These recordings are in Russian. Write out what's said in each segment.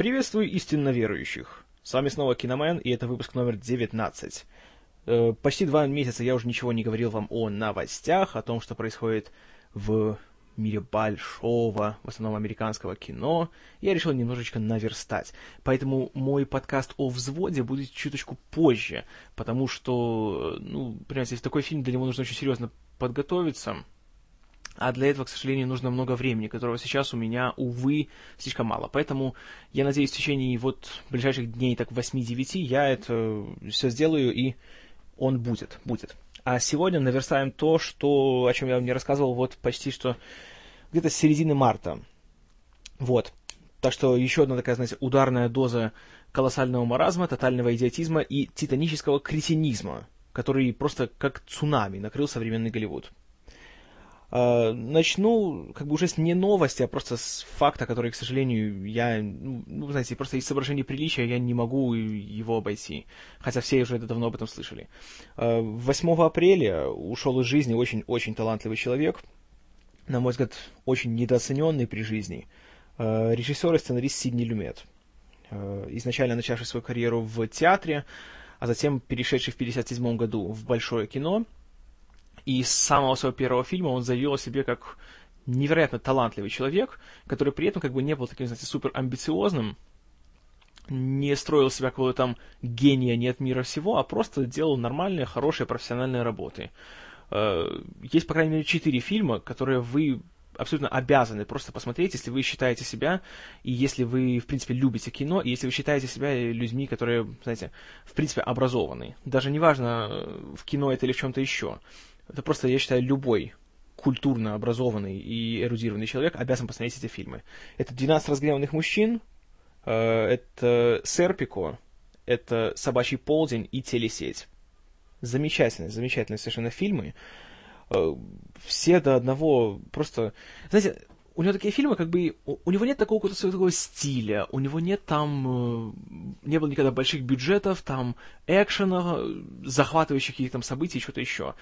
Приветствую истинно верующих. С вами снова Киномен, и это выпуск номер 19. Э, почти два месяца я уже ничего не говорил вам о новостях, о том, что происходит в мире большого, в основном американского кино, я решил немножечко наверстать. Поэтому мой подкаст о взводе будет чуточку позже, потому что, ну, понимаете, если такой фильм, для него нужно очень серьезно подготовиться, а для этого, к сожалению, нужно много времени, которого сейчас у меня, увы, слишком мало. Поэтому я надеюсь, в течение вот ближайших дней, так 8-9, я это все сделаю, и он будет, будет. А сегодня наверстаем то, что, о чем я вам не рассказывал, вот почти что где-то с середины марта. Вот. Так что еще одна такая, знаете, ударная доза колоссального маразма, тотального идиотизма и титанического кретинизма, который просто как цунами накрыл современный Голливуд. Uh, начну как бы уже с не новости, а просто с факта, который, к сожалению, я, ну, ну знаете, просто из соображений приличия я не могу его обойти. Хотя все уже это давно об этом слышали. Uh, 8 апреля ушел из жизни очень-очень талантливый человек, на мой взгляд, очень недооцененный при жизни. Uh, режиссер и сценарист Сидни Люмет. Изначально начавший свою карьеру в театре, а затем перешедший в 1957 году в большое кино – и с самого своего первого фильма он заявил о себе как невероятно талантливый человек, который при этом как бы не был таким, знаете, супер амбициозным, не строил себя какого-то там гения нет мира всего, а просто делал нормальные, хорошие профессиональные работы. Э, есть, по крайней мере, четыре фильма, которые вы абсолютно обязаны просто посмотреть, если вы считаете себя, и если вы, в принципе, любите кино, и если вы считаете себя людьми, которые, знаете, в принципе, образованы. Даже неважно, в кино это или в чем-то еще. Это просто, я считаю, любой культурно образованный и эрудированный человек обязан посмотреть эти фильмы. Это «12 разгневанных мужчин», э, это «Серпико», это «Собачий полдень» и «Телесеть». Замечательные, замечательные совершенно фильмы. Э, все до одного просто... Знаете, у него такие фильмы, как бы, у, него нет такого какого-то своего стиля, у него нет там, э, не было никогда больших бюджетов, там, экшена, захватывающих каких-то там событий, что-то еще.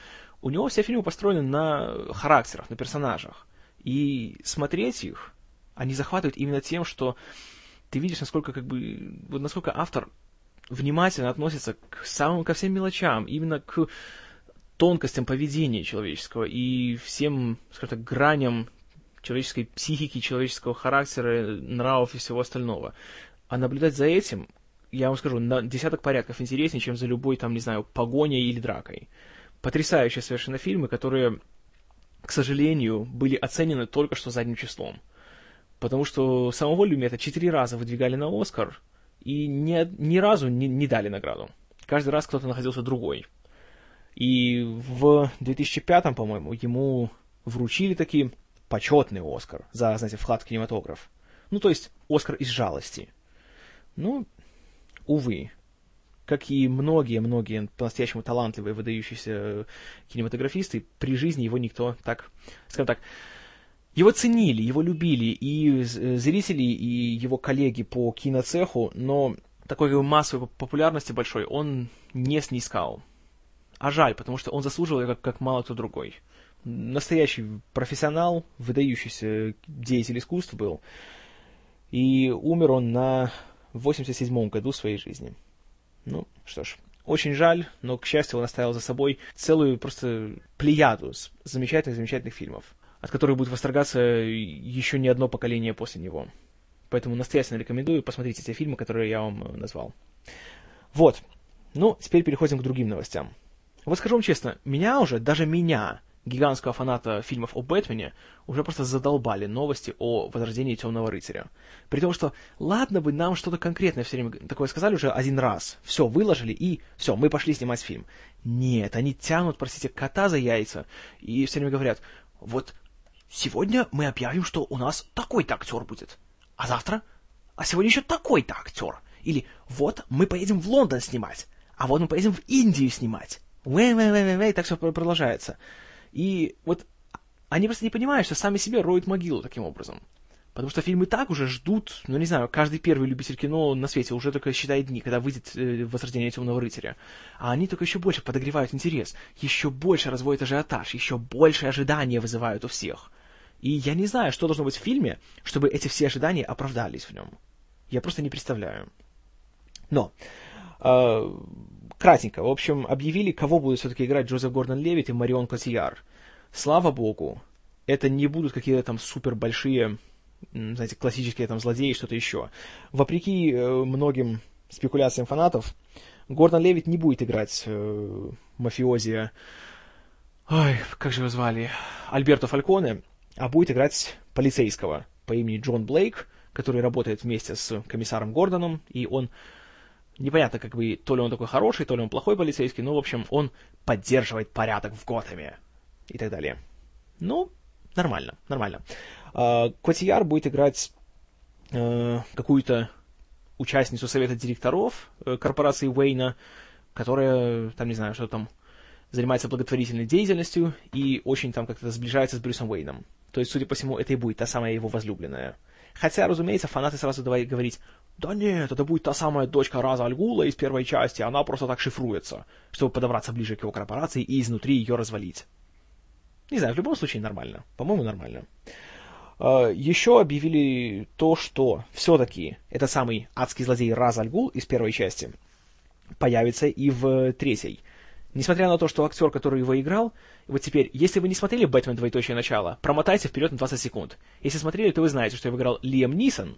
У него все фильмы построены на характерах, на персонажах. И смотреть их, они захватывают именно тем, что ты видишь, насколько, как бы, вот насколько автор внимательно относится к самым, ко всем мелочам, именно к тонкостям поведения человеческого и всем, скажем так, граням человеческой психики, человеческого характера, нравов и всего остального. А наблюдать за этим, я вам скажу, на десяток порядков интереснее, чем за любой, там, не знаю, погоней или дракой. Потрясающие совершенно фильмы, которые, к сожалению, были оценены только что задним числом. Потому что самого Люмета четыре раза выдвигали на Оскар, и ни, ни разу не, не дали награду. Каждый раз кто-то находился другой. И в 2005, по-моему, ему вручили такие почетный Оскар за, знаете, вклад в кинематограф. Ну, то есть, Оскар из жалости. Ну, увы, как и многие-многие по-настоящему талантливые, выдающиеся кинематографисты, при жизни его никто так, скажем так, его ценили, его любили и зрители, и его коллеги по киноцеху, но такой массовой популярности большой он не снискал. А жаль, потому что он заслуживал как, как мало кто другой настоящий профессионал, выдающийся деятель искусств был. И умер он на 87-м году своей жизни. Ну, что ж, очень жаль, но, к счастью, он оставил за собой целую просто плеяду замечательных-замечательных фильмов, от которых будет восторгаться еще не одно поколение после него. Поэтому настоятельно рекомендую посмотреть те фильмы, которые я вам назвал. Вот. Ну, теперь переходим к другим новостям. Вот скажу вам честно, меня уже, даже меня, гигантского фаната фильмов о Бэтмене уже просто задолбали новости о возрождении Темного рыцаря. При том, что ладно бы нам что-то конкретное все время такое сказали уже один раз, все, выложили и все, мы пошли снимать фильм. Нет, они тянут, простите, кота за яйца и все время говорят, вот сегодня мы объявим, что у нас такой-то актер будет, а завтра, а сегодня еще такой-то актер. Или вот мы поедем в Лондон снимать, а вот мы поедем в Индию снимать. Вэй-вэй-вэй-вэй, так все продолжается. И вот они просто не понимают, что сами себе роют могилу таким образом. Потому что фильмы так уже ждут, ну не знаю, каждый первый любитель кино на свете уже только считает дни, когда выйдет э, «Возрождение темного рыцаря». А они только еще больше подогревают интерес, еще больше разводят ажиотаж, еще больше ожидания вызывают у всех. И я не знаю, что должно быть в фильме, чтобы эти все ожидания оправдались в нем. Я просто не представляю. Но, э, кратенько, в общем, объявили, кого будут все-таки играть Джозеф Гордон Левит и Марион Котияр. Слава богу, это не будут какие-то там супер большие, знаете, классические там злодеи, что-то еще. Вопреки э, многим спекуляциям фанатов, Гордон Левит не будет играть э, мафиози, ой, как же его звали, Альберто Фальконе, а будет играть полицейского по имени Джон Блейк, который работает вместе с комиссаром Гордоном, и он непонятно, как бы, то ли он такой хороший, то ли он плохой полицейский, но, в общем, он поддерживает порядок в Готэме и так далее. Ну, нормально, нормально. А, Котияр будет играть э, какую-то участницу совета директоров э, корпорации Уэйна, которая, там, не знаю, что там, занимается благотворительной деятельностью и очень там как-то сближается с Брюсом Уэйном. То есть, судя по всему, это и будет та самая его возлюбленная. Хотя, разумеется, фанаты сразу давай говорить, да нет, это будет та самая дочка Раза Альгула из первой части, она просто так шифруется, чтобы подобраться ближе к его корпорации и изнутри ее развалить. Не знаю, в любом случае нормально. По-моему, нормально. А, Еще объявили то, что все-таки это самый адский злодей Раз Альгул из первой части появится и в третьей. Несмотря на то, что актер, который его играл, вот теперь, если вы не смотрели «Бэтмен. Двоеточие начало», промотайте вперед на 20 секунд. Если смотрели, то вы знаете, что его играл Лиам Нисон,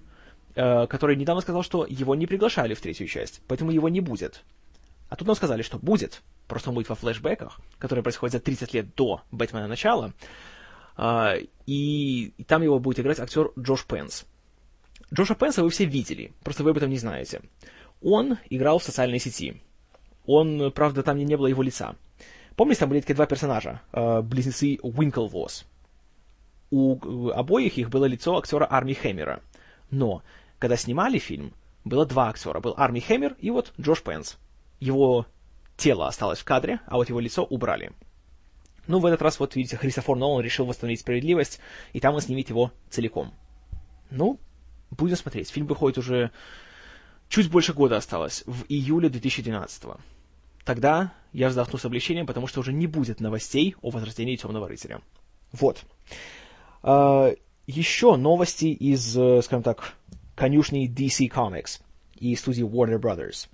э, который недавно сказал, что его не приглашали в третью часть, поэтому его не будет. А тут нам сказали, что будет, просто он будет во флешбеках, которые происходят за 30 лет до Бэтмена начала, а, и, там его будет играть актер Джош Пенс. Джоша Пенса вы все видели, просто вы об этом не знаете. Он играл в социальной сети. Он, правда, там не было его лица. Помните, там были такие два персонажа, э, близнецы Уинклвос. У обоих их было лицо актера Арми Хэммера. Но, когда снимали фильм, было два актера. Был Арми Хэммер и вот Джош Пенс. Его тело осталось в кадре, а вот его лицо убрали. Ну, в этот раз, вот видите, Христофор Нолан решил восстановить справедливость, и там он снимет его целиком. Ну, будем смотреть. Фильм выходит уже чуть больше года осталось, в июле 2012 -го. Тогда я вздохну с облегчением, потому что уже не будет новостей о возрождении Темного Рыцаря. Вот. А, еще новости из, э, скажем так, конюшни DC Comics и студии Warner Brothers.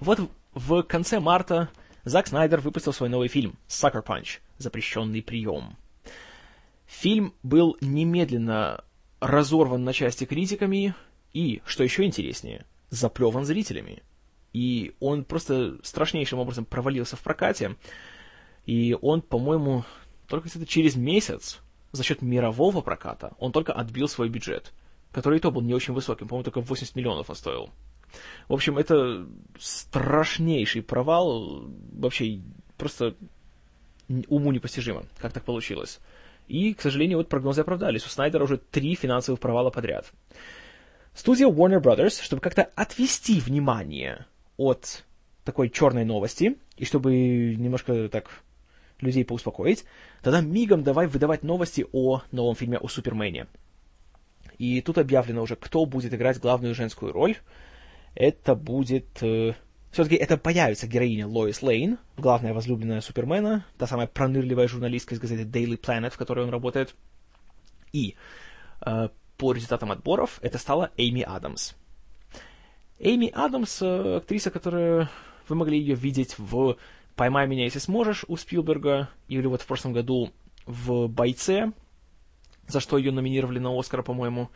Вот в конце марта Зак Снайдер выпустил свой новый фильм «Sucker Punch. Запрещенный прием». Фильм был немедленно разорван на части критиками и, что еще интереснее, заплеван зрителями. И он просто страшнейшим образом провалился в прокате. И он, по-моему, только где-то через месяц за счет мирового проката он только отбил свой бюджет, который и то был не очень высоким, по-моему, только 80 миллионов он стоил. В общем, это страшнейший провал, вообще просто уму непостижимо, как так получилось. И, к сожалению, вот прогнозы оправдались. У Снайдера уже три финансовых провала подряд. Студия Warner Brothers, чтобы как-то отвести внимание от такой черной новости, и чтобы немножко так людей поуспокоить, тогда мигом давай выдавать новости о новом фильме о Супермене. И тут объявлено уже, кто будет играть главную женскую роль это будет... Э, все-таки это появится героиня Лоис Лейн, главная возлюбленная Супермена, та самая пронырливая журналистка из газеты Daily Planet, в которой он работает. И э, по результатам отборов это стала Эйми Адамс. Эйми Адамс, э, актриса, которая... Вы могли ее видеть в «Поймай меня, если сможешь» у Спилберга, или вот в прошлом году в «Бойце», за что ее номинировали на Оскар, по-моему.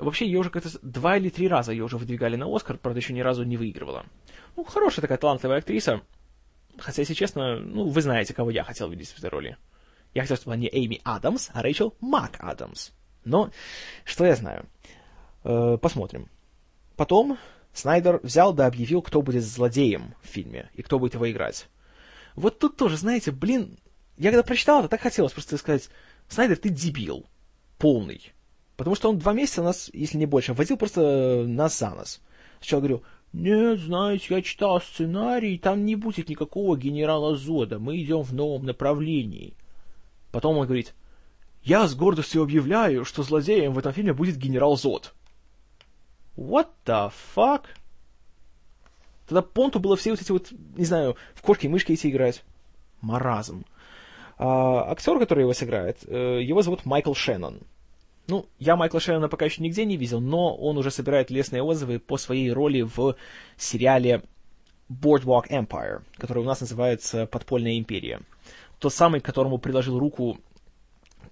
Вообще, ее уже как-то два или три раза ее уже выдвигали на Оскар, правда, еще ни разу не выигрывала. Ну, хорошая такая талантливая актриса. Хотя, если честно, ну, вы знаете, кого я хотел видеть в этой роли. Я хотел, чтобы она не Эйми Адамс, а Рэйчел Мак Адамс. Но, что я знаю? Э, посмотрим. Потом Снайдер взял да объявил, кто будет злодеем в фильме и кто будет его играть. Вот тут тоже, знаете, блин, я когда прочитал это, так хотелось просто сказать, Снайдер, ты дебил. Полный. Потому что он два месяца нас, если не больше, водил просто нас за нос. Сначала говорю, нет, знаете, я читал сценарий, там не будет никакого генерала Зода, мы идем в новом направлении. Потом он говорит, я с гордостью объявляю, что злодеем в этом фильме будет генерал Зод. What the fuck? Тогда Понту было все вот эти вот, не знаю, в кошки и мышки эти играть. Маразм. А, актер, который его сыграет, э, его зовут Майкл Шеннон. Ну, я Майкла Шеннона пока еще нигде не видел, но он уже собирает лестные отзывы по своей роли в сериале Boardwalk Empire, который у нас называется «Подпольная империя». Тот самый, которому приложил руку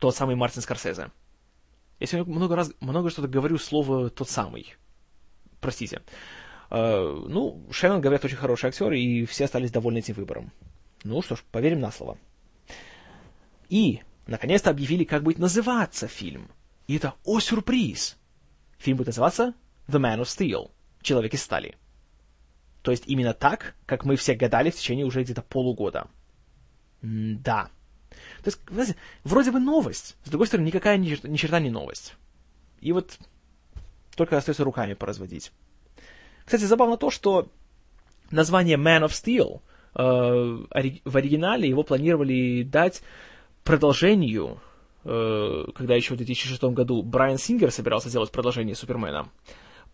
тот самый Мартин Скорсезе. Я сегодня много раз, много что-то говорю слово «тот самый». Простите. Uh, ну, Шеннон, говорят, очень хороший актер, и все остались довольны этим выбором. Ну что ж, поверим на слово. И, наконец-то, объявили, как будет называться фильм. И это, о, сюрприз! Фильм будет называться «The Man of Steel» — «Человек из стали». То есть именно так, как мы все гадали в течение уже где-то полугода. М да. То есть, знаете, вроде бы новость, с другой стороны, никакая ни, ни черта не новость. И вот только остается руками поразводить. Кстати, забавно то, что название Man of Steel э, в оригинале его планировали дать продолжению, когда еще в 2006 году Брайан Сингер собирался сделать продолжение Супермена,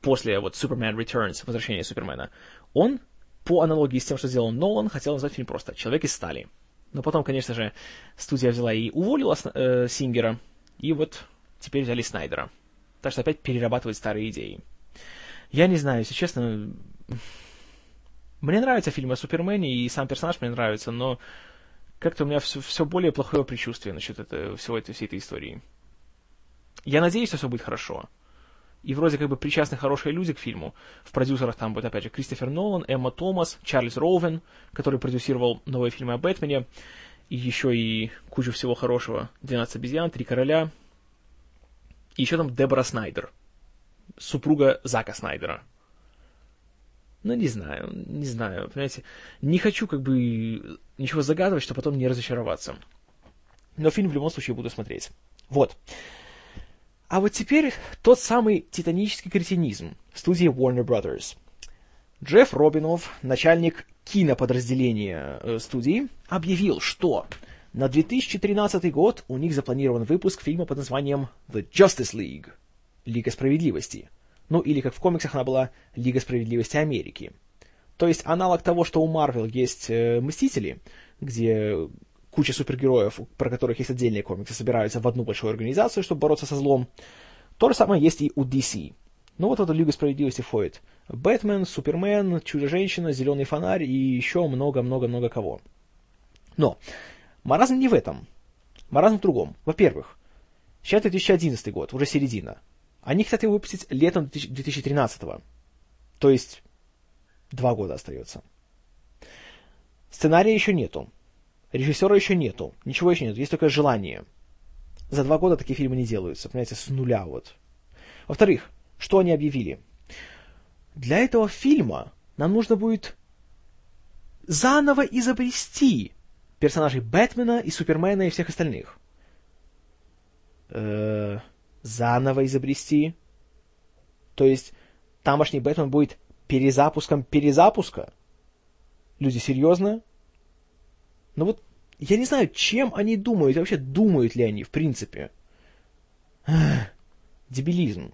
после вот Superman Returns, возвращения Супермена, он, по аналогии с тем, что сделал Нолан, хотел назвать фильм просто «Человек из стали». Но потом, конечно же, студия взяла и уволила э, Сингера, и вот теперь взяли Снайдера. Так что опять перерабатывать старые идеи. Я не знаю, если честно, мне нравятся фильмы о Супермене, и сам персонаж мне нравится, но как-то у меня все, все более плохое предчувствие насчет это, всего этой, всей этой истории. Я надеюсь, что все будет хорошо. И вроде как бы причастны хорошие люди к фильму. В продюсерах там будет, опять же, Кристофер Нолан, Эмма Томас, Чарльз Роувен, который продюсировал новые фильмы о Бэтмене, и еще и кучу всего хорошего. «12 обезьян», «Три короля». И еще там Дебора Снайдер, супруга Зака Снайдера. Ну, не знаю, не знаю, понимаете. Не хочу как бы ничего загадывать, чтобы потом не разочароваться. Но фильм в любом случае буду смотреть. Вот. А вот теперь тот самый титанический кретинизм студии Warner Brothers. Джефф Робинов, начальник киноподразделения э, студии, объявил, что на 2013 год у них запланирован выпуск фильма под названием The Justice League – Лига справедливости – ну, или как в комиксах она была Лига справедливости Америки. То есть аналог того, что у Марвел есть э, Мстители, где куча супергероев, про которых есть отдельные комиксы, собираются в одну большую организацию, чтобы бороться со злом. То же самое есть и у DC. Ну вот эта Лига справедливости входит. Бэтмен, Супермен, Чудо-женщина, Зеленый фонарь и еще много-много-много кого. Но маразм не в этом. Маразм в другом. Во-первых, сейчас 2011 год, уже середина. Они хотят его выпустить летом 2013 -го. То есть два года остается. Сценария еще нету. Режиссера еще нету. Ничего еще нету. Есть только желание. За два года такие фильмы не делаются. Понимаете, с нуля вот. Во-вторых, что они объявили? Для этого фильма нам нужно будет заново изобрести персонажей Бэтмена и Супермена и всех остальных. Э -э заново изобрести. То есть тамошний Бэтмен будет перезапуском перезапуска. Люди, серьезно? Ну вот, я не знаю, чем они думают, вообще думают ли они, в принципе. Дебилизм.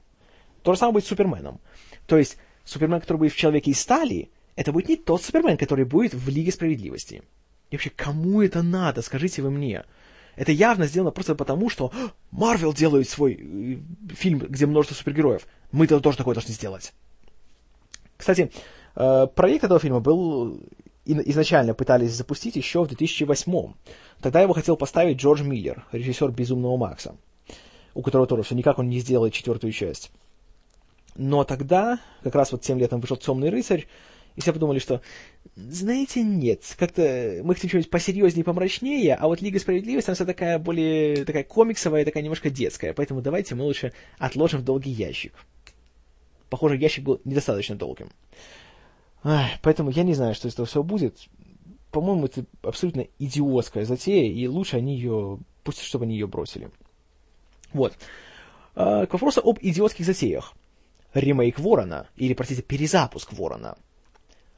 То же самое будет с Суперменом. То есть, Супермен, который будет в Человеке из стали, это будет не тот Супермен, который будет в Лиге Справедливости. И вообще, кому это надо, скажите вы мне? Это явно сделано просто потому, что Марвел делает свой э, фильм, где множество супергероев. Мы-то тоже такое должны сделать. Кстати, э, проект этого фильма был изначально пытались запустить еще в 2008 Тогда его хотел поставить Джордж Миллер, режиссер «Безумного Макса», у которого тоже все никак он не сделает четвертую часть. Но тогда, как раз вот тем летом вышел «Темный рыцарь», и все подумали, что, знаете, нет, как-то мы хотим что-нибудь посерьезнее, помрачнее, а вот Лига Справедливости, она вся такая более, такая комиксовая, такая немножко детская, поэтому давайте мы лучше отложим в долгий ящик. Похоже, ящик был недостаточно долгим. Ах, поэтому я не знаю, что из этого всего будет. По-моему, это абсолютно идиотская затея, и лучше они ее, пусть чтобы они ее бросили. Вот. А, к вопросу об идиотских затеях. Ремейк Ворона, или, простите, перезапуск Ворона –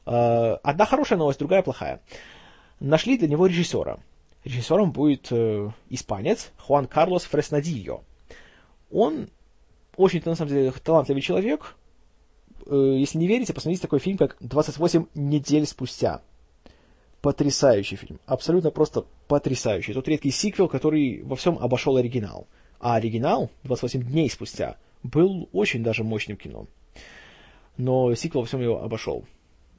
одна хорошая новость, другая плохая. Нашли для него режиссера. Режиссером будет э, испанец Хуан Карлос Фреснадильо. Он очень, на самом деле, талантливый человек. Э, если не верите, посмотрите такой фильм, как «28 недель спустя». Потрясающий фильм. Абсолютно просто потрясающий. Тот редкий сиквел, который во всем обошел оригинал. А оригинал, 28 дней спустя, был очень даже мощным кино. Но сиквел во всем его обошел.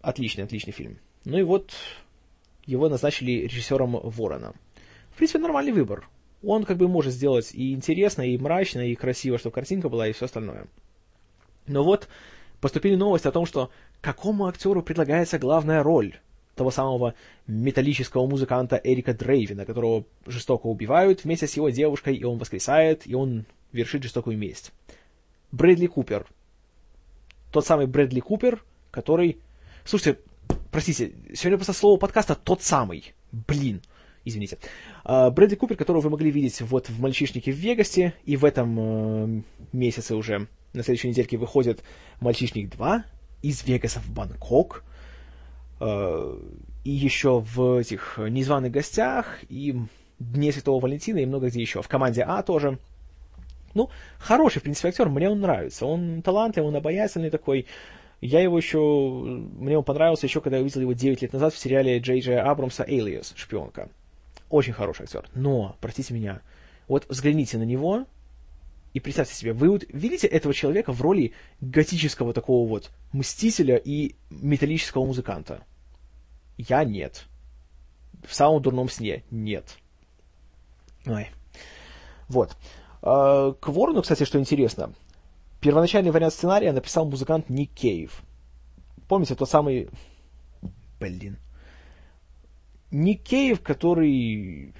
Отличный, отличный фильм. Ну и вот его назначили режиссером Ворона. В принципе, нормальный выбор. Он как бы может сделать и интересно, и мрачно, и красиво, чтобы картинка была, и все остальное. Но вот поступили новости о том, что какому актеру предлагается главная роль того самого металлического музыканта Эрика Дрейвина, которого жестоко убивают вместе с его девушкой, и он воскресает, и он вершит жестокую месть. Брэдли Купер. Тот самый Брэдли Купер, который... Слушайте, простите, сегодня просто слово подкаста «тот самый». Блин, извините. А, Брэдли Купер, которого вы могли видеть вот в «Мальчишнике в Вегасе», и в этом э, месяце уже, на следующей недельке, выходит «Мальчишник 2», «Из Вегаса в Бангкок», э, и еще в этих «Незваных гостях», и «Дне Святого Валентина», и много где еще. В «Команде А» тоже. Ну, хороший, в принципе, актер, мне он нравится. Он талантливый, он обаятельный такой. Я его еще... Мне он понравился еще, когда я увидел его 9 лет назад в сериале Джей Джей Абрамса «Alias. Шпионка». Очень хороший актер. Но, простите меня, вот взгляните на него и представьте себе, вы вот видите этого человека в роли готического такого вот мстителя и металлического музыканта? Я нет. В самом дурном сне нет. Ой. Вот. А, к Ворону, кстати, что интересно. Первоначальный вариант сценария написал музыкант Ник Кейв. Помните, тот самый... Блин. Никеев, который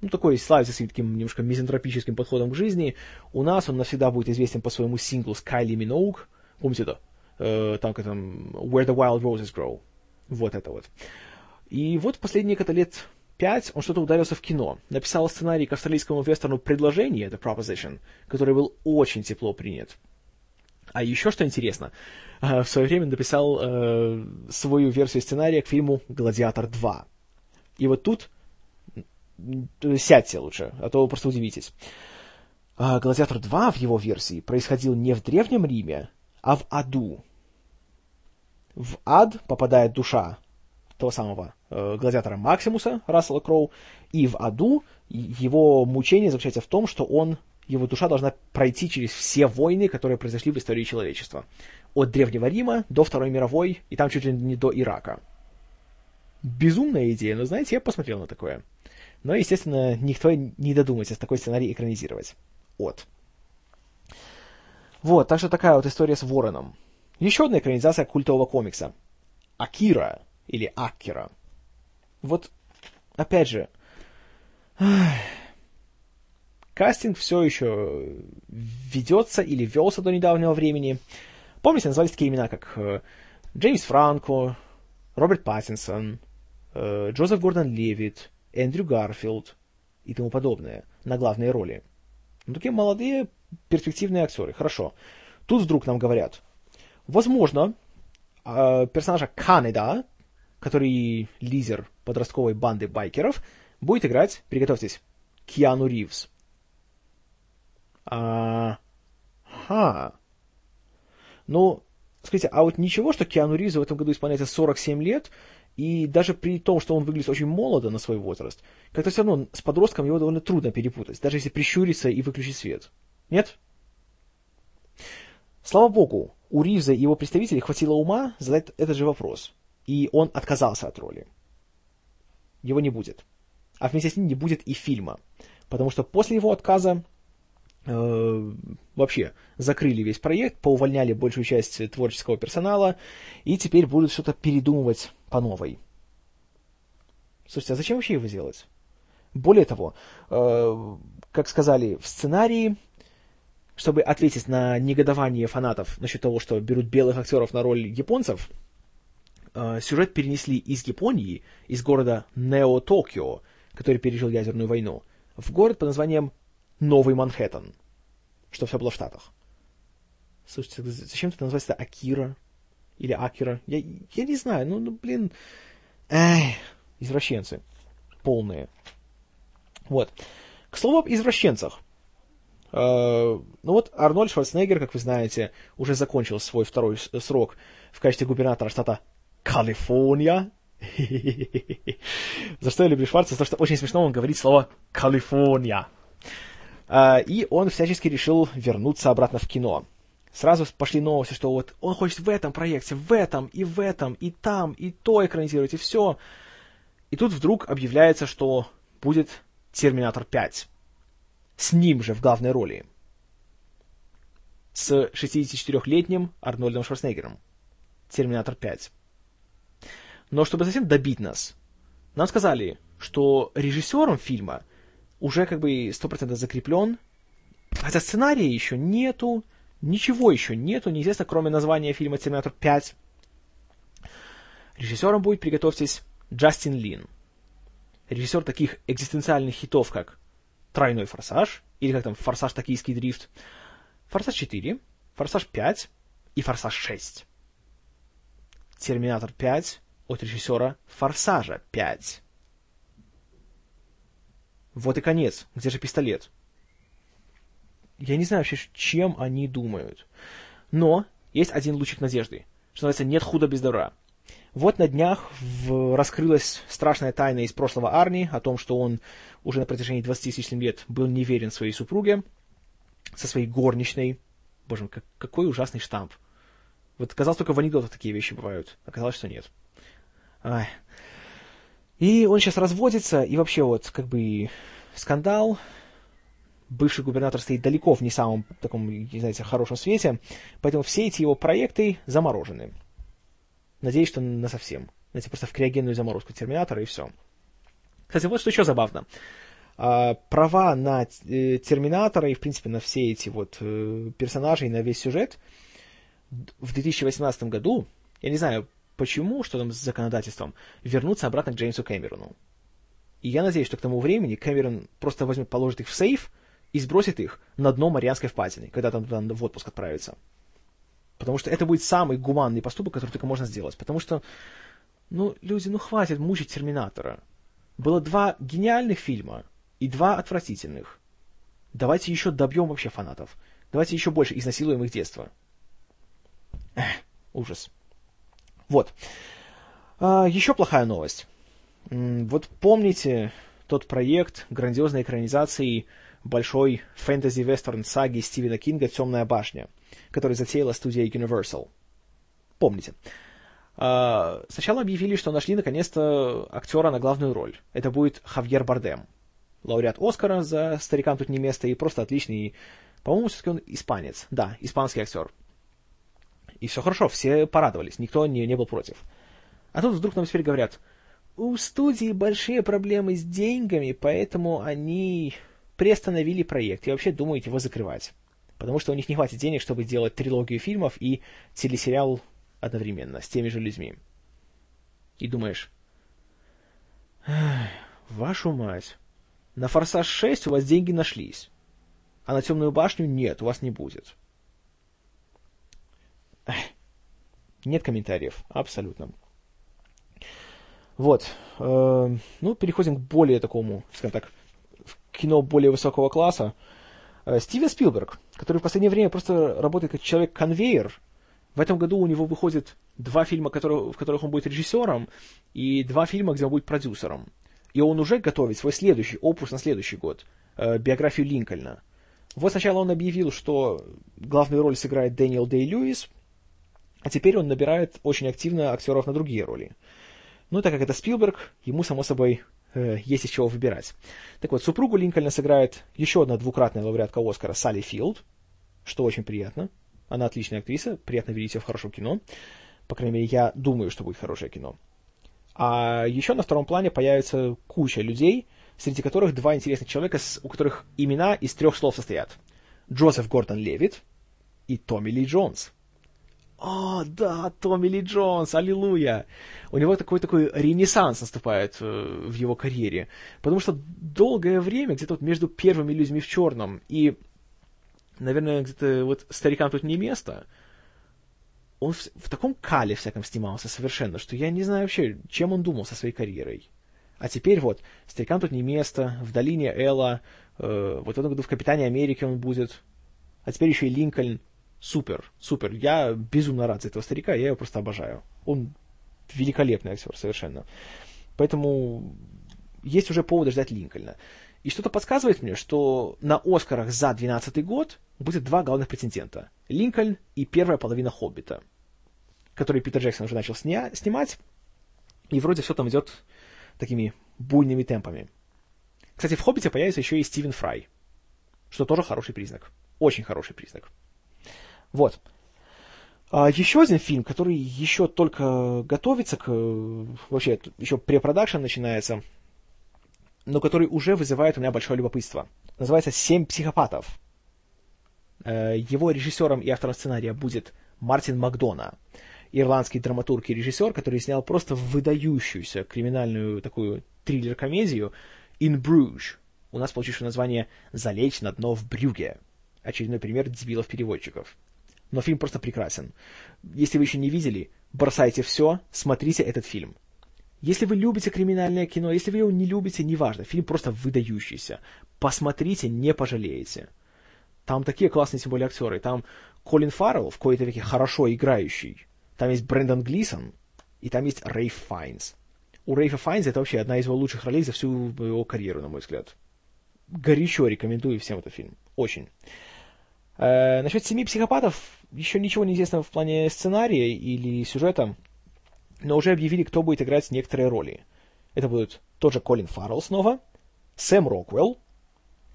ну, такой славится таким немножко мизантропическим подходом к жизни. У нас он навсегда будет известен по своему синглу с Кайли Миноуг. Помните это? Э, там, там, Where the Wild Roses Grow. Вот это вот. И вот последние когда лет пять он что-то ударился в кино. Написал сценарий к австралийскому вестерну «Предложение», The Proposition, который был очень тепло принят. А еще что интересно, э, в свое время написал э, свою версию сценария к фильму «Гладиатор 2». И вот тут сядьте лучше, а то вы просто удивитесь. А, Гладиатор 2 в его версии происходил не в Древнем Риме, а в аду. В ад попадает душа того самого э, гладиатора Максимуса, Рассела Кроу, и в аду его мучение заключается в том, что он, его душа должна пройти через все войны, которые произошли в истории человечества. От Древнего Рима до Второй мировой, и там чуть ли не до Ирака безумная идея, но, знаете, я посмотрел на такое. Но, естественно, никто не додумается такой сценарий экранизировать. От. Вот, так что такая вот история с Вороном. Еще одна экранизация культового комикса. Акира, или Акира. Вот, опять же, кастинг все еще ведется или велся до недавнего времени. Помните, назывались такие имена, как э, Джеймс Франко, Роберт Паттинсон, Э, Джозеф Гордон Левит, Эндрю Гарфилд и тому подобное на главные роли. Ну, такие молодые, перспективные актеры. Хорошо. Тут вдруг нам говорят, возможно, э, персонажа Канеда, который лидер подростковой банды байкеров, будет играть, приготовьтесь, Киану Ривз. А. Ну, скажите, а вот ничего, что Киану Ривзу в этом году исполняется 47 лет, и даже при том, что он выглядит очень молодо на свой возраст, как-то все равно с подростком его довольно трудно перепутать, даже если прищуриться и выключить свет. Нет? Слава богу, у Ривза и его представителей хватило ума задать этот же вопрос. И он отказался от роли. Его не будет. А вместе с ним не будет и фильма. Потому что после его отказа э, вообще закрыли весь проект, поувольняли большую часть творческого персонала, и теперь будут что-то передумывать по новой. Слушайте, а зачем вообще его делать? Более того, э, как сказали в сценарии, чтобы ответить на негодование фанатов насчет того, что берут белых актеров на роль японцев, э, сюжет перенесли из Японии, из города Нео-Токио, который пережил ядерную войну, в город под названием Новый Манхэттен, что все было в Штатах. Слушайте, зачем это называется Акира? Или Акира? Я, я не знаю, ну, ну блин, эх, извращенцы полные. Вот. К слову об извращенцах. Э, ну вот Арнольд Шварценеггер, как вы знаете, уже закончил свой второй срок в качестве губернатора штата Калифорния. За что я люблю Шварца? За то, что очень смешно он говорит слово Калифорния. А, и он всячески решил вернуться обратно в кино. Сразу пошли новости, что вот он хочет в этом проекте, в этом, и в этом, и там, и то экранизировать, и все. И тут вдруг объявляется, что будет Терминатор 5. С ним же в главной роли. С 64-летним Арнольдом Шварценеггером. Терминатор 5. Но чтобы совсем добить нас, нам сказали, что режиссером фильма уже как бы 100% закреплен, хотя сценария еще нету, ничего еще нету, неизвестно, кроме названия фильма «Терминатор 5». Режиссером будет, приготовьтесь, Джастин Лин. Режиссер таких экзистенциальных хитов, как «Тройной форсаж», или как там «Форсаж Токийский дрифт», «Форсаж 4», «Форсаж 5» и «Форсаж 6». «Терминатор 5» от режиссера «Форсажа 5». Вот и конец. Где же пистолет? Я не знаю вообще, чем они думают. Но есть один лучик надежды. Что называется, нет худа без добра. Вот на днях в... раскрылась страшная тайна из прошлого Арни о том, что он уже на протяжении 20 с лет был неверен своей супруге, со своей горничной. Боже мой, как, какой ужасный штамп. Вот казалось, только в анекдотах такие вещи бывают. Оказалось, что нет. И он сейчас разводится, и вообще вот как бы скандал. Бывший губернатор стоит далеко в не самом таком, не знаете, хорошем свете, поэтому все эти его проекты заморожены. Надеюсь, что на совсем. Знаете, просто в криогенную заморозку терминатора и все. Кстати, вот что еще забавно. А, права на э, терминатора и, в принципе, на все эти вот э, персонажи и на весь сюжет в 2018 году, я не знаю, почему, что там с законодательством, вернуться обратно к Джеймсу Кэмерону. И я надеюсь, что к тому времени Кэмерон просто возьмет, положит их в сейф и сбросит их на дно Марианской впадины, когда там туда в отпуск отправится. Потому что это будет самый гуманный поступок, который только можно сделать. Потому что, ну, люди, ну хватит мучить Терминатора. Было два гениальных фильма и два отвратительных. Давайте еще добьем вообще фанатов. Давайте еще больше изнасилуем их детство. Эх, ужас. Вот. А, еще плохая новость. Вот помните тот проект грандиозной экранизации большой фэнтези-вестерн саги Стивена Кинга «Темная башня», который затеяла студия Universal? Помните? А, сначала объявили, что нашли наконец-то актера на главную роль. Это будет Хавьер Бардем. Лауреат Оскара за «Старикам тут не место» и просто отличный, по-моему, все-таки он испанец. Да, испанский актер. И все хорошо, все порадовались, никто не, не был против. А тут вдруг нам теперь говорят, у студии большие проблемы с деньгами, поэтому они приостановили проект и вообще думают его закрывать. Потому что у них не хватит денег, чтобы делать трилогию фильмов и телесериал одновременно с теми же людьми. И думаешь, вашу мать, на «Форсаж 6» у вас деньги нашлись, а на «Темную башню» нет, у вас не будет. Нет комментариев, абсолютно. Вот. Э, ну, переходим к более такому, скажем так, кино более высокого класса. Э, Стивен Спилберг, который в последнее время просто работает как человек-конвейер. В этом году у него выходит два фильма, которые, в которых он будет режиссером, и два фильма, где он будет продюсером. И он уже готовит свой следующий опус на следующий год, э, биографию Линкольна. Вот сначала он объявил, что главную роль сыграет Дэниел Дэй Льюис, а теперь он набирает очень активно актеров на другие роли. Ну, так как это Спилберг, ему, само собой, э, есть из чего выбирать. Так вот, супругу Линкольна сыграет еще одна двукратная лауреатка Оскара Салли Филд, что очень приятно. Она отличная актриса, приятно видеть ее в хорошем кино. По крайней мере, я думаю, что будет хорошее кино. А еще на втором плане появится куча людей, среди которых два интересных человека, у которых имена из трех слов состоят. Джозеф Гордон Левит и Томми Ли Джонс. О, да, Томми Ли Джонс, аллилуйя! У него такой такой ренессанс наступает э, в его карьере, потому что долгое время, где-то вот между первыми людьми в черном и, наверное, где-то вот старикам тут не место, он в, в таком кале всяком снимался совершенно, что я не знаю вообще, чем он думал со своей карьерой. А теперь вот, старикам тут не место, в долине Элла, э, вот в этом году в Капитане Америки он будет, а теперь еще и Линкольн. Супер, супер. Я безумно рад за этого старика, я его просто обожаю. Он великолепный актер совершенно. Поэтому есть уже поводы ждать Линкольна. И что-то подсказывает мне, что на Оскарах за 2012 год будет два главных претендента. Линкольн и первая половина «Хоббита», который Питер Джексон уже начал сня- снимать, и вроде все там идет такими буйными темпами. Кстати, в «Хоббите» появится еще и Стивен Фрай, что тоже хороший признак. Очень хороший признак. Вот. А еще один фильм, который еще только готовится к... Вообще, еще препродакшн начинается, но который уже вызывает у меня большое любопытство. Называется «Семь психопатов». Э, его режиссером и автором сценария будет Мартин Макдона, ирландский драматург и режиссер, который снял просто выдающуюся криминальную такую триллер-комедию «In Bruges». У нас получившее название «Залечь на дно в Брюге». Очередной пример дебилов-переводчиков. Но фильм просто прекрасен. Если вы еще не видели, бросайте все, смотрите этот фильм. Если вы любите криминальное кино, если вы его не любите, неважно, фильм просто выдающийся. Посмотрите, не пожалеете. Там такие классные, тем более, актеры. Там Колин Фаррелл в кои-то веке хорошо играющий. Там есть Брэндон Глисон, и там есть Рейф Файнс. У Рейфа Файнса это вообще одна из его лучших ролей за всю его карьеру, на мой взгляд. Горячо рекомендую всем этот фильм. Очень. Э, насчет семи психопатов еще ничего не известно в плане сценария или сюжета, но уже объявили, кто будет играть некоторые роли. Это будет тот же Колин Фаррелл снова, Сэм Роквелл,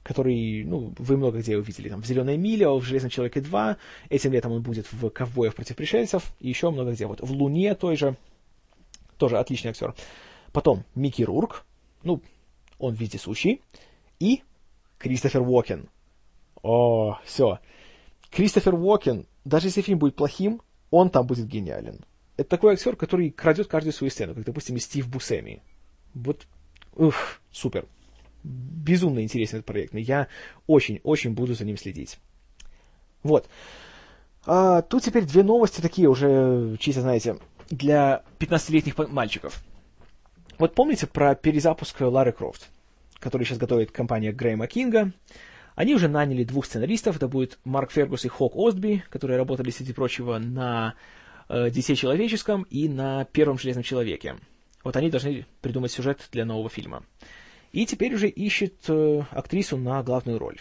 который, ну, вы много где увидели, там, в «Зеленой миле», в «Железном человеке 2», этим летом он будет в «Ковбоях против пришельцев», и еще много где, вот, в «Луне» той же, тоже отличный актер. Потом Микки Рурк, ну, он вездесущий, и Кристофер Уокен. О, все. Кристофер Уокен, даже если фильм будет плохим, он там будет гениален. Это такой актер, который крадет каждую свою сцену, как, допустим, Стив Бусеми. Вот, ух, супер безумно интересный этот проект. Я очень-очень буду за ним следить. Вот. А, тут теперь две новости такие уже, чисто, знаете, для 15-летних мальчиков. Вот помните про перезапуск Лары Крофт, который сейчас готовит компания Грэма Кинга? Они уже наняли двух сценаристов, это будет Марк Фергус и Хок Остби, которые работали, среди прочего, на э, «Дитя человеческом» и на «Первом железном человеке». Вот они должны придумать сюжет для нового фильма и теперь уже ищет э, актрису на главную роль.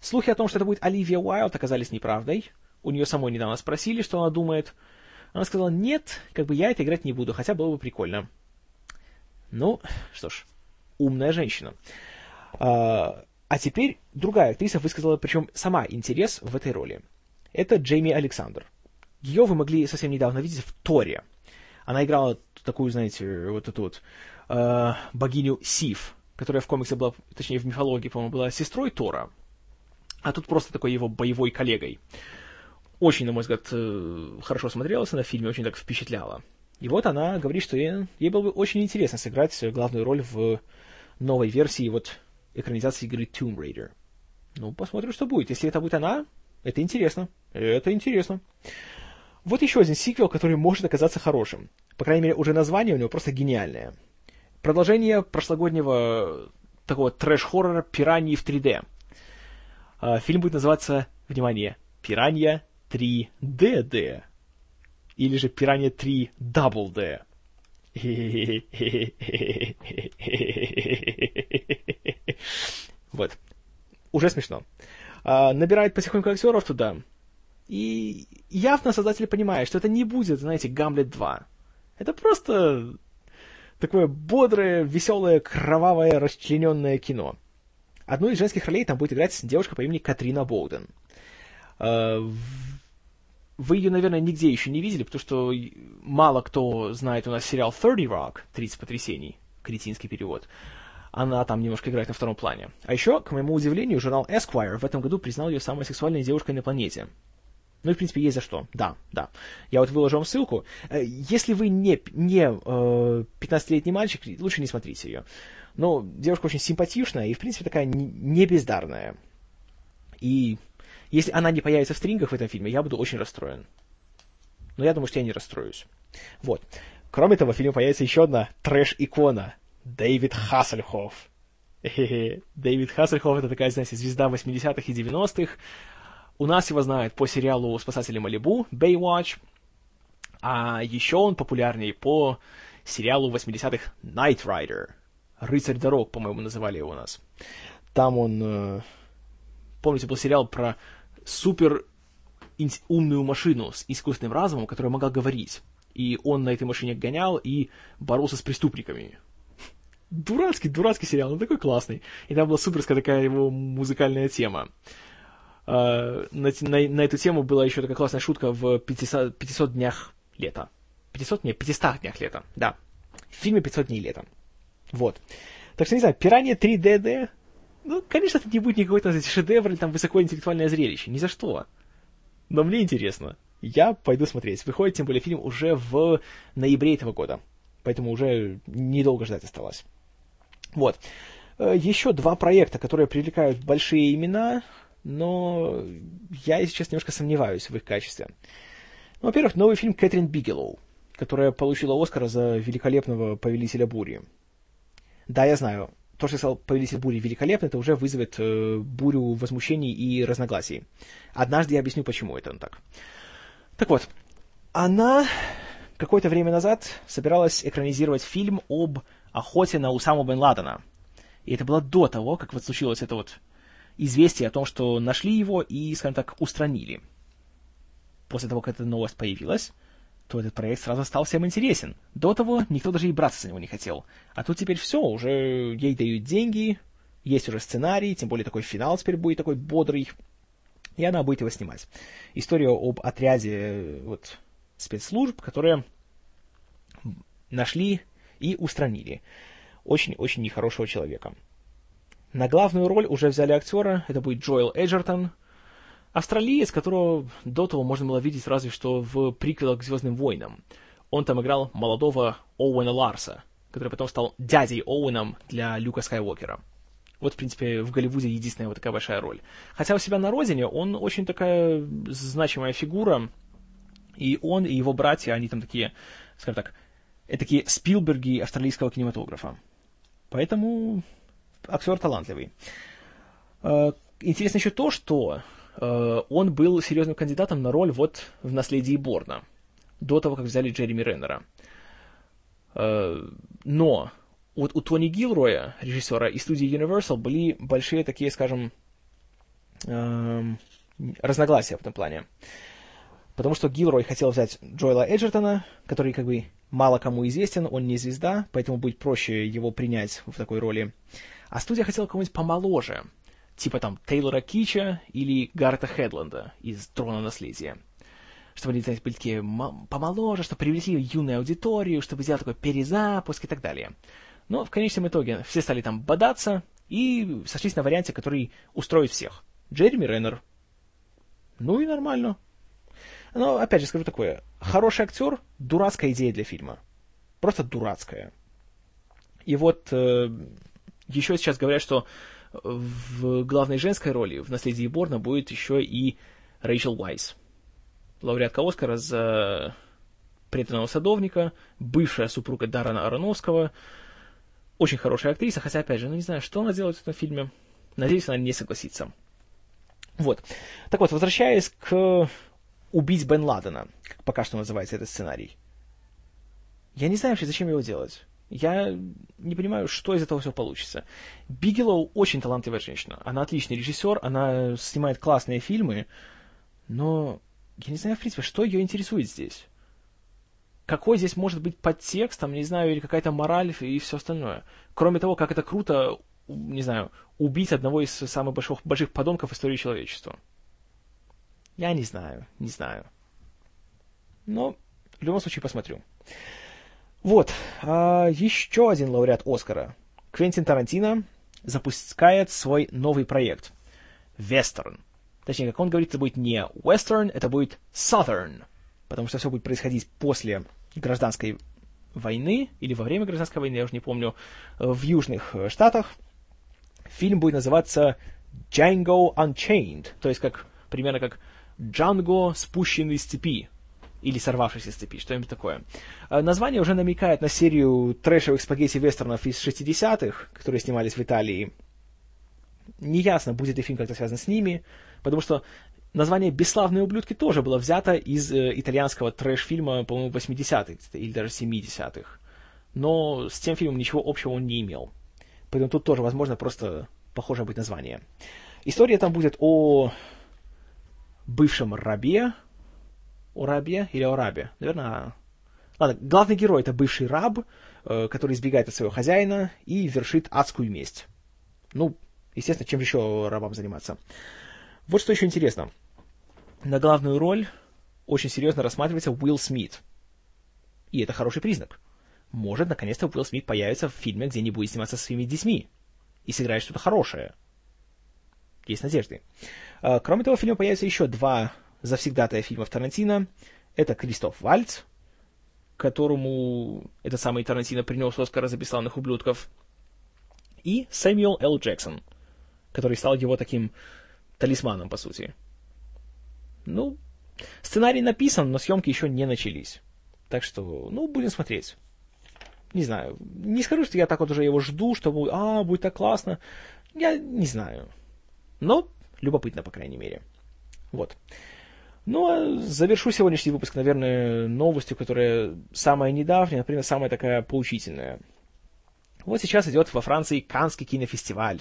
Слухи о том, что это будет Оливия Уайлд, оказались неправдой. У нее самой недавно спросили, что она думает. Она сказала, нет, как бы я это играть не буду, хотя было бы прикольно. Ну, что ж, умная женщина. А, а теперь другая актриса высказала, причем сама интерес в этой роли. Это Джейми Александр. Ее вы могли совсем недавно видеть в Торе. Она играла такую, знаете, вот эту вот э, богиню Сив, которая в комиксе была, точнее в мифологии, по-моему, была сестрой Тора, а тут просто такой его боевой коллегой. Очень, на мой взгляд, э, хорошо смотрелась на фильме, очень так впечатляла. И вот она говорит, что ей, ей было бы очень интересно сыграть главную роль в новой версии вот экранизации игры Tomb Raider. Ну, посмотрим, что будет. Если это будет она, это интересно. Это интересно. Вот еще один сиквел, который может оказаться хорошим. По крайней мере, уже название у него просто гениальное. Продолжение прошлогоднего такого трэш-хоррора «Пираньи в 3D». А, фильм будет называться, внимание, «Пиранья 3DD». Или же «Пиранья 3 Double D». Вот. Уже смешно. А, набирает потихоньку актеров туда. И явно создатель понимает, что это не будет, знаете, Гамлет 2. Это просто такое бодрое, веселое, кровавое, расчлененное кино. Одну из женских ролей там будет играть девушка по имени Катрина Боуден. А, вы ее, наверное, нигде еще не видели, потому что мало кто знает у нас сериал 30 Rock, 30 потрясений, кретинский перевод. Она там немножко играет на втором плане. А еще, к моему удивлению, журнал Esquire в этом году признал ее самой сексуальной девушкой на планете. Ну и, в принципе, есть за что. Да, да. Я вот выложу вам ссылку. Э, если вы не, не э, 15-летний мальчик, лучше не смотрите ее. Но девушка очень симпатичная и, в принципе, такая не бездарная. И если она не появится в стрингах в этом фильме, я буду очень расстроен. Но я думаю, что я не расстроюсь. Вот. Кроме того, в фильме появится еще одна трэш-икона. Дэвид Хассельхоф. Дэвид Хассельхоф это такая, знаете, звезда 80-х и 90-х. У нас его знают по сериалу «Спасатели Малибу», Baywatch, а еще он популярнее по сериалу 80-х Night Rider. «Рыцарь дорог», по-моему, называли его у нас. Там он... Э, помните, был сериал про супер умную машину с искусственным разумом, которая могла говорить. И он на этой машине гонял и боролся с преступниками. Дурацкий, дурацкий сериал, он такой классный. И там была суперская такая его музыкальная тема. Uh, на, на, на эту тему была еще такая классная шутка в 500, 500 днях лета. 500? Нет, 500 днях лета, да. В фильме 500 дней лета. Вот. Так что, не знаю, «Пиранья 3DD», ну, конечно, это не будет никакой там шедевр или там высокоинтеллектуальное зрелище, ни за что. Но мне интересно. Я пойду смотреть. Выходит, тем более, фильм уже в ноябре этого года. Поэтому уже недолго ждать осталось. Вот. Э, Еще два проекта, которые привлекают большие имена, но я, если честно, немножко сомневаюсь в их качестве. Ну, во-первых, новый фильм Кэтрин Бигелоу, которая получила Оскара за великолепного повелителя бури. Да, я знаю, то, что я сказал «Повелитель бури» великолепно, это уже вызовет э, бурю возмущений и разногласий. Однажды я объясню, почему это так. Так вот, она какое-то время назад собиралась экранизировать фильм об охоте на Усаму бен Ладена. И это было до того, как вот случилось это вот известие о том, что нашли его и, скажем так, устранили. После того, как эта новость появилась, то этот проект сразу стал всем интересен. До того никто даже и браться за него не хотел. А тут теперь все, уже ей дают деньги, есть уже сценарий, тем более такой финал теперь будет такой бодрый, и она будет его снимать. История об отряде вот, спецслужб, которые нашли и устранили очень-очень нехорошего человека. На главную роль уже взяли актера, это будет Джоэл Эджертон – Австралиец, которого до того можно было видеть разве что в приквелах к «Звездным войнам». Он там играл молодого Оуэна Ларса, который потом стал дядей Оуэном для Люка Скайуокера. Вот, в принципе, в Голливуде единственная вот такая большая роль. Хотя у себя на родине он очень такая значимая фигура, и он, и его братья, они там такие, скажем так, это такие Спилберги австралийского кинематографа. Поэтому актер талантливый. Э, интересно еще то, что Э, он был серьезным кандидатом на роль вот в «Наследии Борна», до того, как взяли Джереми Реннера. Э, но вот у Тони Гилроя, режиссера и студии Universal, были большие такие, скажем, разногласия в этом плане. Потому что Гилрой хотел взять Джоэла Эджертона, который как бы мало кому известен, он не звезда, поэтому будет проще его принять в такой роли. А студия хотела кого-нибудь помоложе, типа там Тейлора Кича или Гаррета Хедланда из «Трона наследия». Чтобы они, знаете, были такие помоложе, чтобы привлекли юную аудиторию, чтобы сделать такой перезапуск и так далее. Но в конечном итоге все стали там бодаться и сошлись на варианте, который устроит всех. Джереми Реннер. Ну и нормально. Но, опять же, скажу такое. Хороший актер — дурацкая идея для фильма. Просто дурацкая. И вот э, еще сейчас говорят, что в главной женской роли в «Наследии Борна» будет еще и Рэйчел Уайс. Лауреатка Оскара за преданного садовника, бывшая супруга Дарана Ароновского, очень хорошая актриса, хотя, опять же, ну не знаю, что она делает в этом фильме. Надеюсь, она не согласится. Вот. Так вот, возвращаясь к «Убить Бен Ладена», пока что называется этот сценарий. Я не знаю вообще, зачем его делать. Я не понимаю, что из этого все получится. Бигелоу очень талантливая женщина. Она отличный режиссер, она снимает классные фильмы, но я не знаю, в принципе, что ее интересует здесь. Какой здесь может быть подтекст, там, не знаю, или какая-то мораль и все остальное. Кроме того, как это круто, не знаю, убить одного из самых больших, больших подонков истории человечества. Я не знаю, не знаю. Но в любом случае посмотрю. Вот, а, еще один лауреат Оскара. Квентин Тарантино запускает свой новый проект. Вестерн. Точнее, как он говорит, это будет не western, это будет southern. Потому что все будет происходить после гражданской войны, или во время гражданской войны, я уже не помню, в Южных Штатах. Фильм будет называться Django Unchained, то есть как, примерно как Джанго, спущенный с цепи, или сорвавшийся с цепи, что-нибудь такое. А, название уже намекает на серию трэшевых спагетти-вестернов из 60-х, которые снимались в Италии. Неясно, будет ли фильм как-то связан с ними, потому что название «Бесславные ублюдки» тоже было взято из э, итальянского трэш-фильма, по-моему, 80-х или даже 70-х. Но с тем фильмом ничего общего он не имел. Поэтому тут тоже, возможно, просто похоже быть название. История там будет о бывшем рабе, о рабе или о рабе, наверное, Ладно, главный герой это бывший раб, э, который избегает от своего хозяина и вершит адскую месть. Ну, естественно, чем еще рабам заниматься. Вот что еще интересно. На главную роль очень серьезно рассматривается Уилл Смит. И это хороший признак. Может, наконец-то Уилл Смит появится в фильме, где не будет сниматься со своими детьми. И сыграет что-то хорошее. Есть надежды. А, кроме того, в фильме появятся еще два завсегдатая фильмов Тарантино. Это Кристоф Вальц, которому этот самый Тарантино принес Оскара за бесславных ублюдков, и Сэмюэл Л. Джексон, который стал его таким талисманом, по сути. Ну, сценарий написан, но съемки еще не начались. Так что, ну, будем смотреть. Не знаю. Не скажу, что я так вот уже его жду, что будет, а, будет так классно. Я не знаю. Но любопытно, по крайней мере. Вот. Ну, а завершу сегодняшний выпуск, наверное, новостью, которая самая недавняя, например, самая такая поучительная. Вот сейчас идет во Франции Канский кинофестиваль,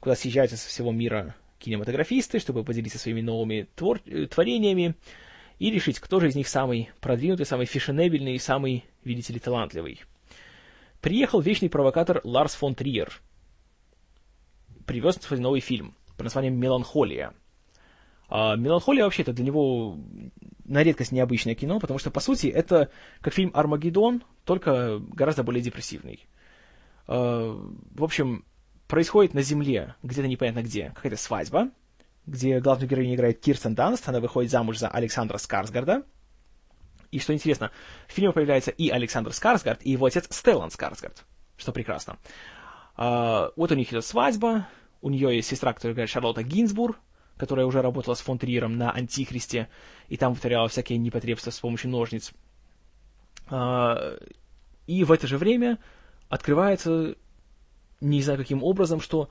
куда съезжаются со всего мира кинематографисты, чтобы поделиться своими новыми твор... Э, творениями и решить, кто же из них самый продвинутый, самый фешенебельный и самый, видите ли, талантливый. Приехал вечный провокатор Ларс фон Триер. Привез свой новый фильм под названием «Меланхолия». А «Меланхолия» вообще-то для него на редкость необычное кино, потому что, по сути, это как фильм «Армагеддон», только гораздо более депрессивный. А, в общем, происходит на Земле, где-то непонятно где, какая-то свадьба, где главную героиню играет Кирстен Данст, она выходит замуж за Александра Скарсгарда. И что интересно, в фильме появляется и Александр Скарсгард, и его отец Стеллан Скарсгард, что прекрасно. А, вот у них идет свадьба, у нее есть сестра, которая играет Шарлотта Гинзбург, которая уже работала с фон Триером на «Антихристе», и там повторяла всякие непотребства с помощью ножниц. А, и в это же время открывается, не знаю каким образом, что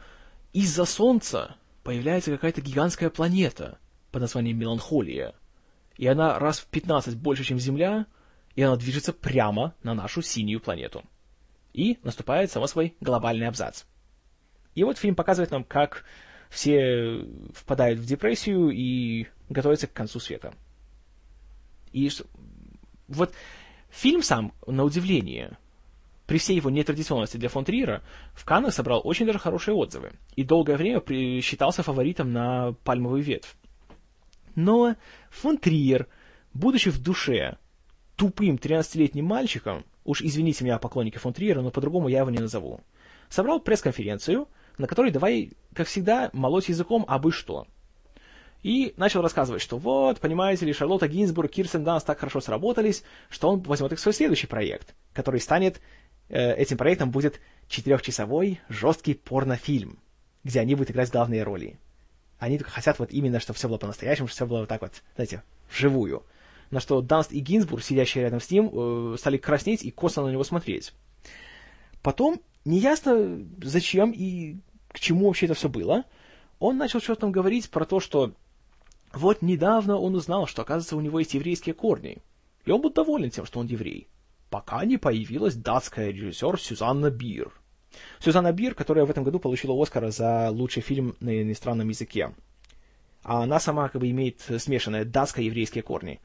из-за Солнца появляется какая-то гигантская планета под названием Меланхолия. И она раз в 15 больше, чем Земля, и она движется прямо на нашу синюю планету. И наступает само свой глобальный абзац. И вот фильм показывает нам, как все впадают в депрессию и готовятся к концу света. И вот фильм сам, на удивление, при всей его нетрадиционности для фон Триера, в Каннах собрал очень даже хорошие отзывы и долгое время считался фаворитом на пальмовый ветвь. Но фон Триер, будучи в душе тупым 13-летним мальчиком, уж извините меня, поклонники фон Триера, но по-другому я его не назову, собрал пресс-конференцию – на которой давай, как всегда, молоть языком абы что. И начал рассказывать, что вот, понимаете ли, Шарлотта Гинзбург, Кирстен Данс так хорошо сработались, что он возьмет их в свой следующий проект, который станет, э, этим проектом будет четырехчасовой жесткий порнофильм, где они будут играть главные роли. Они только хотят вот именно, чтобы все было по-настоящему, чтобы все было вот так вот, знаете, вживую. На что Данст и Гинзбург, сидящие рядом с ним, э, стали краснеть и косо на него смотреть. Потом неясно зачем и к чему вообще это все было, он начал что-то там говорить про то, что вот недавно он узнал, что, оказывается, у него есть еврейские корни. И он был доволен тем, что он еврей. Пока не появилась датская режиссер Сюзанна Бир. Сюзанна Бир, которая в этом году получила Оскара за лучший фильм на иностранном языке. А она сама как бы имеет смешанные датско-еврейские корни.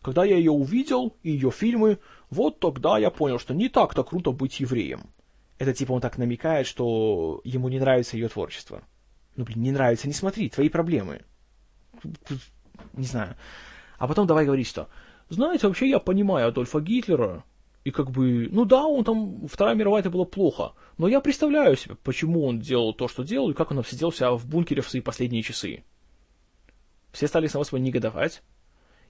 Когда я ее увидел, и ее фильмы, вот тогда я понял, что не так-то круто быть евреем это типа он так намекает, что ему не нравится ее творчество. Ну, блин, не нравится, не смотри, твои проблемы. Не знаю. А потом давай говорить, что, знаете, вообще я понимаю Адольфа Гитлера, и как бы, ну да, он там, Вторая мировая это было плохо, но я представляю себе, почему он делал то, что делал, и как он сидел себя в бункере в свои последние часы. Все стали само собой негодовать.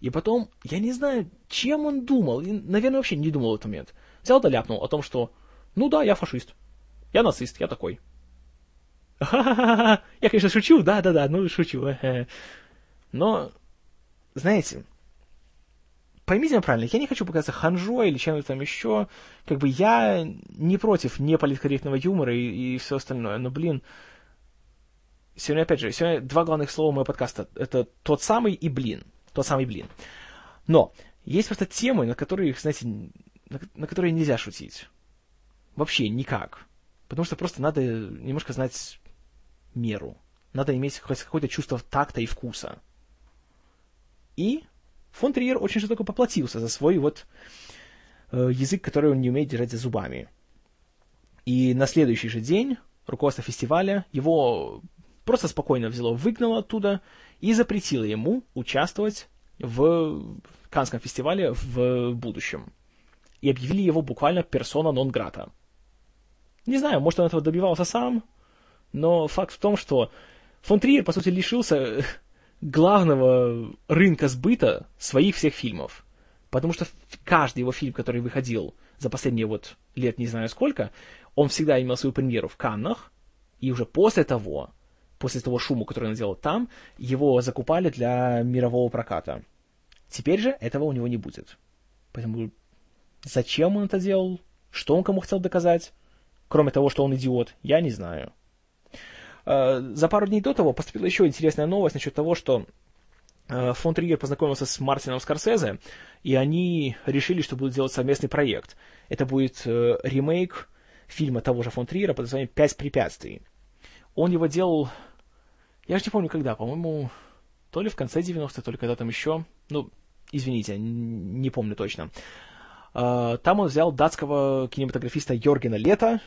И потом, я не знаю, чем он думал, и, наверное, вообще не думал в этот момент. Взял да ляпнул о том, что ну да, я фашист. Я нацист, я такой. Ха-ха-ха, я, конечно, шучу, да-да-да, ну шучу. Но, знаете, поймите меня правильно, я не хочу показаться ханжой или чем-то там еще. Как бы я не против неполиткорректного юмора и, и все остальное, но, блин, сегодня, опять же, сегодня два главных слова моего подкаста. Это тот самый и блин. Тот самый блин. Но есть просто темы, на которые, знаете, на, на которые нельзя шутить. Вообще никак. Потому что просто надо немножко знать меру. Надо иметь какое-то чувство такта и вкуса. И фон Триер очень жестоко поплатился за свой вот э, язык, который он не умеет держать за зубами. И на следующий же день руководство фестиваля его просто спокойно взяло, выгнало оттуда и запретило ему участвовать в Канском фестивале в будущем. И объявили его буквально персона нон грата. Не знаю, может он этого добивался сам, но факт в том, что фон Триер, по сути, лишился главного рынка сбыта своих всех фильмов. Потому что каждый его фильм, который выходил за последние вот лет не знаю сколько, он всегда имел свою премьеру в Каннах, и уже после того, после того шума, который он сделал там, его закупали для мирового проката. Теперь же этого у него не будет. Поэтому зачем он это делал, что он кому хотел доказать, кроме того, что он идиот, я не знаю. Э, за пару дней до того поступила еще интересная новость насчет того, что э, фон Триггер познакомился с Мартином Скорсезе, и они решили, что будут делать совместный проект. Это будет э, ремейк фильма того же фон Триера под названием «Пять препятствий». Он его делал, я же не помню когда, по-моему, то ли в конце 90-х, то ли когда там еще, ну, извините, не помню точно. Там он взял датского кинематографиста Йоргена Лета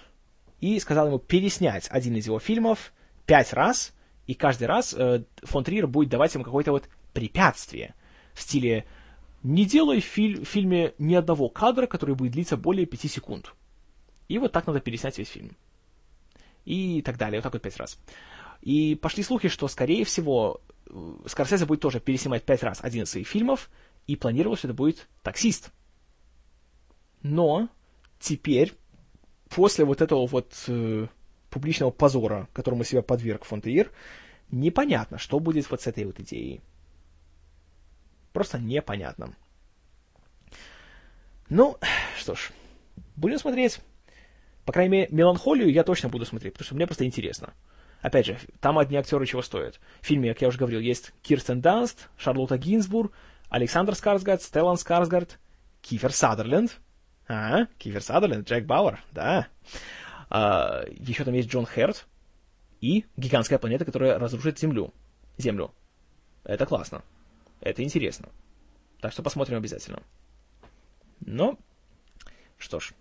и сказал ему переснять один из его фильмов – пять раз, и каждый раз э, фон Триер будет давать ему какое-то вот препятствие в стиле «не делай в филь- фильме ни одного кадра, который будет длиться более пяти секунд». И вот так надо переснять весь фильм. И так далее, вот так вот пять раз. И пошли слухи, что, скорее всего, э, Скорсезе будет тоже переснимать пять раз один из своих фильмов, и планировалось, что это будет «Таксист». Но теперь, после вот этого вот э, публичного позора, которому себя подверг Фонтеир, непонятно, что будет вот с этой вот идеей. Просто непонятно. Ну, что ж, будем смотреть. По крайней мере, меланхолию я точно буду смотреть, потому что мне просто интересно. Опять же, там одни актеры чего стоят. В фильме, как я уже говорил, есть Кирстен Данст, Шарлотта Гинзбург, Александр Скарсгард, Стеллан Скарсгард, Кифер Садерленд. А, Кифер Садерленд, Джек Бауэр, да. А, еще там есть Джон Херт и гигантская планета, которая разрушит Землю. Землю. Это классно. Это интересно. Так что посмотрим обязательно. Но, что ж.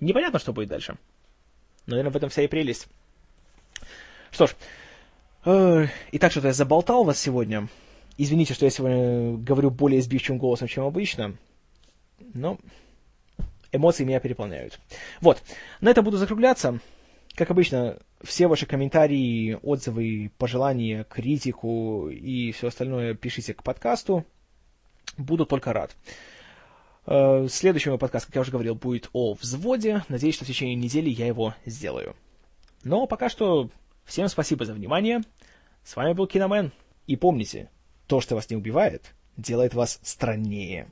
Непонятно, что будет дальше. Наверное, в этом вся и прелесть. Что ж. Э, итак, что-то я заболтал вас сегодня. Извините, что я сегодня говорю более сбивчивым голосом, чем обычно. Но эмоции меня переполняют. Вот, на этом буду закругляться. Как обычно, все ваши комментарии, отзывы, пожелания, критику и все остальное пишите к подкасту. Буду только рад. Э, следующий мой подкаст, как я уже говорил, будет о взводе. Надеюсь, что в течение недели я его сделаю. Но пока что всем спасибо за внимание. С вами был Киномен. И помните, то, что вас не убивает, делает вас страннее.